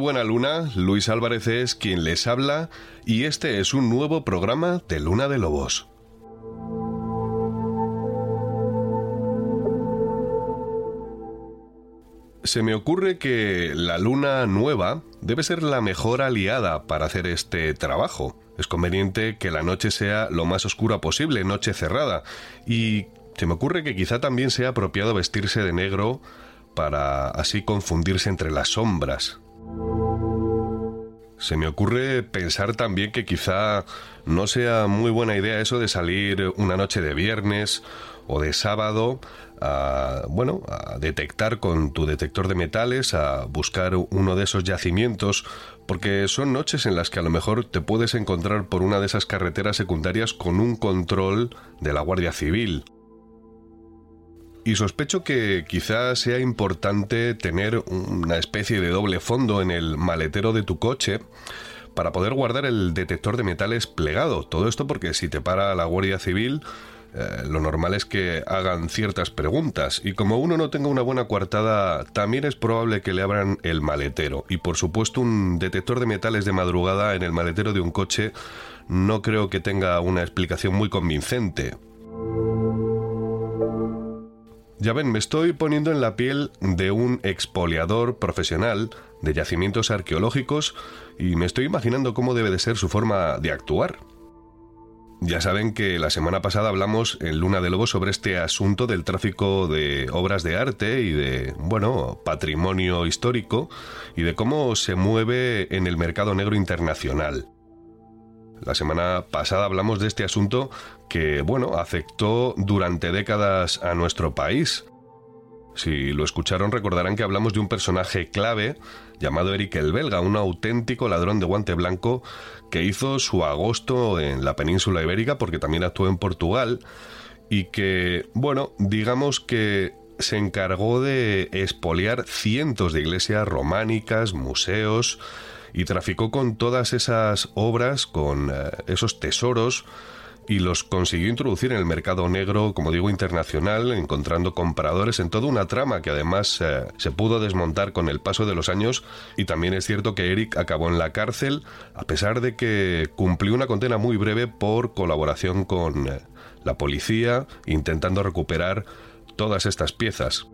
Buena luna, Luis Álvarez es quien les habla y este es un nuevo programa de Luna de Lobos. Se me ocurre que la luna nueva debe ser la mejor aliada para hacer este trabajo. Es conveniente que la noche sea lo más oscura posible, noche cerrada, y se me ocurre que quizá también sea apropiado vestirse de negro para así confundirse entre las sombras. Se me ocurre pensar también que quizá no sea muy buena idea eso de salir una noche de viernes o de sábado a, bueno, a detectar con tu detector de metales, a buscar uno de esos yacimientos, porque son noches en las que a lo mejor te puedes encontrar por una de esas carreteras secundarias con un control de la Guardia Civil. Y sospecho que quizás sea importante tener una especie de doble fondo en el maletero de tu coche para poder guardar el detector de metales plegado. Todo esto porque si te para la Guardia Civil, eh, lo normal es que hagan ciertas preguntas y como uno no tenga una buena coartada, también es probable que le abran el maletero. Y por supuesto un detector de metales de madrugada en el maletero de un coche no creo que tenga una explicación muy convincente. Ya ven, me estoy poniendo en la piel de un expoliador profesional de yacimientos arqueológicos y me estoy imaginando cómo debe de ser su forma de actuar. Ya saben que la semana pasada hablamos en Luna de Lobo sobre este asunto del tráfico de obras de arte y de, bueno, patrimonio histórico y de cómo se mueve en el mercado negro internacional. La semana pasada hablamos de este asunto que, bueno, afectó durante décadas a nuestro país. Si lo escucharon recordarán que hablamos de un personaje clave llamado Eric el Belga, un auténtico ladrón de guante blanco que hizo su agosto en la península ibérica porque también actuó en Portugal y que, bueno, digamos que se encargó de expoliar cientos de iglesias románicas, museos, y traficó con todas esas obras, con eh, esos tesoros, y los consiguió introducir en el mercado negro, como digo, internacional, encontrando compradores en toda una trama que además eh, se pudo desmontar con el paso de los años y también es cierto que Eric acabó en la cárcel a pesar de que cumplió una condena muy breve por colaboración con eh, la policía intentando recuperar todas estas piezas.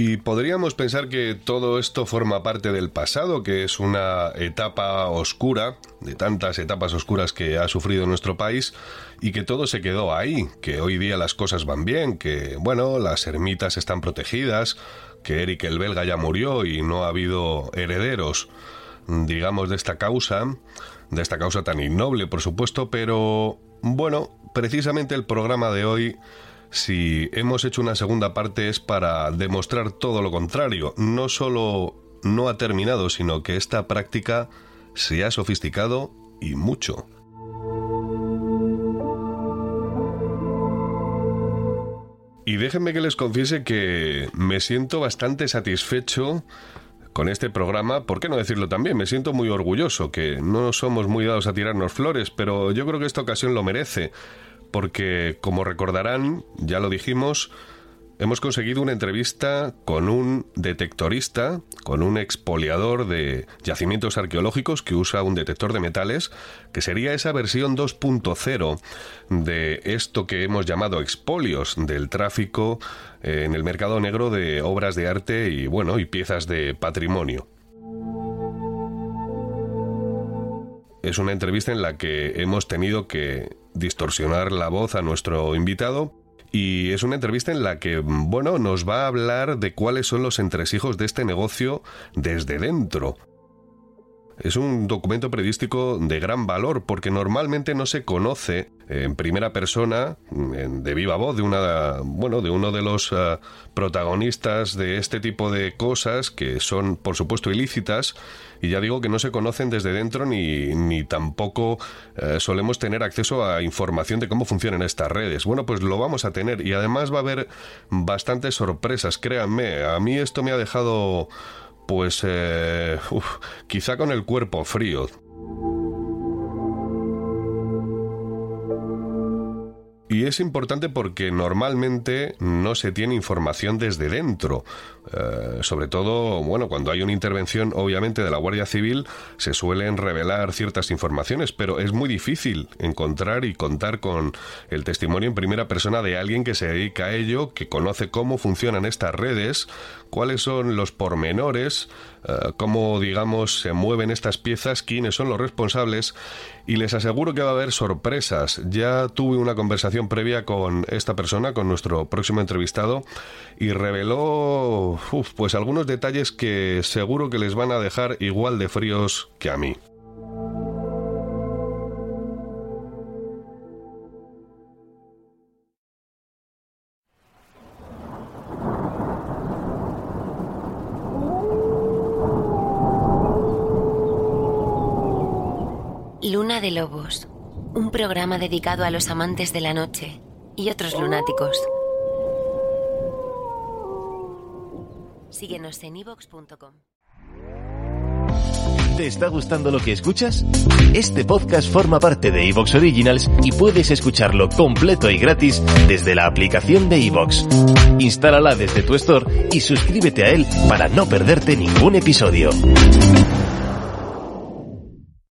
Y podríamos pensar que todo esto forma parte del pasado, que es una etapa oscura, de tantas etapas oscuras que ha sufrido nuestro país, y que todo se quedó ahí, que hoy día las cosas van bien, que, bueno, las ermitas están protegidas, que Eric el belga ya murió y no ha habido herederos. digamos, de esta causa, de esta causa tan innoble, por supuesto, pero bueno, precisamente el programa de hoy si hemos hecho una segunda parte es para demostrar todo lo contrario. No solo no ha terminado, sino que esta práctica se ha sofisticado y mucho. Y déjenme que les confiese que me siento bastante satisfecho con este programa, ¿por qué no decirlo también? Me siento muy orgulloso, que no somos muy dados a tirarnos flores, pero yo creo que esta ocasión lo merece, porque como recordarán, ya lo dijimos, hemos conseguido una entrevista con un detectorista, con un expoliador de yacimientos arqueológicos que usa un detector de metales, que sería esa versión 2.0 de esto que hemos llamado expolios, del tráfico eh, en el mercado negro de obras de arte y bueno, y piezas de patrimonio. Es una entrevista en la que hemos tenido que distorsionar la voz a nuestro invitado y es una entrevista en la que, bueno, nos va a hablar de cuáles son los entresijos de este negocio desde dentro. Es un documento periodístico de gran valor porque normalmente no se conoce en primera persona, de viva voz, de una, bueno, de uno de los eh, protagonistas de este tipo de cosas que son, por supuesto, ilícitas y ya digo que no se conocen desde dentro ni, ni tampoco eh, solemos tener acceso a información de cómo funcionan estas redes. Bueno, pues lo vamos a tener y además va a haber bastantes sorpresas, créanme. A mí esto me ha dejado pues eh, quizá con el cuerpo frío. Es importante porque normalmente no se tiene información desde dentro. Eh, sobre todo, bueno, cuando hay una intervención, obviamente, de la Guardia Civil, se suelen revelar ciertas informaciones, pero es muy difícil encontrar y contar con el testimonio en primera persona de alguien que se dedica a ello, que conoce cómo funcionan estas redes, cuáles son los pormenores, eh, cómo, digamos, se mueven estas piezas, quiénes son los responsables, y les aseguro que va a haber sorpresas. Ya tuve una conversación previa con esta persona, con nuestro próximo entrevistado, y reveló pues algunos detalles que seguro que les van a dejar igual de fríos que a mí. Luna de Lobos, un programa dedicado a los amantes de la noche y otros lunáticos. Síguenos en ivox.com. ¿Te está gustando lo que escuchas? Este podcast forma parte de Evox Originals y puedes escucharlo completo y gratis desde la aplicación de Evox. Instálala desde tu store y suscríbete a él para no perderte ningún episodio.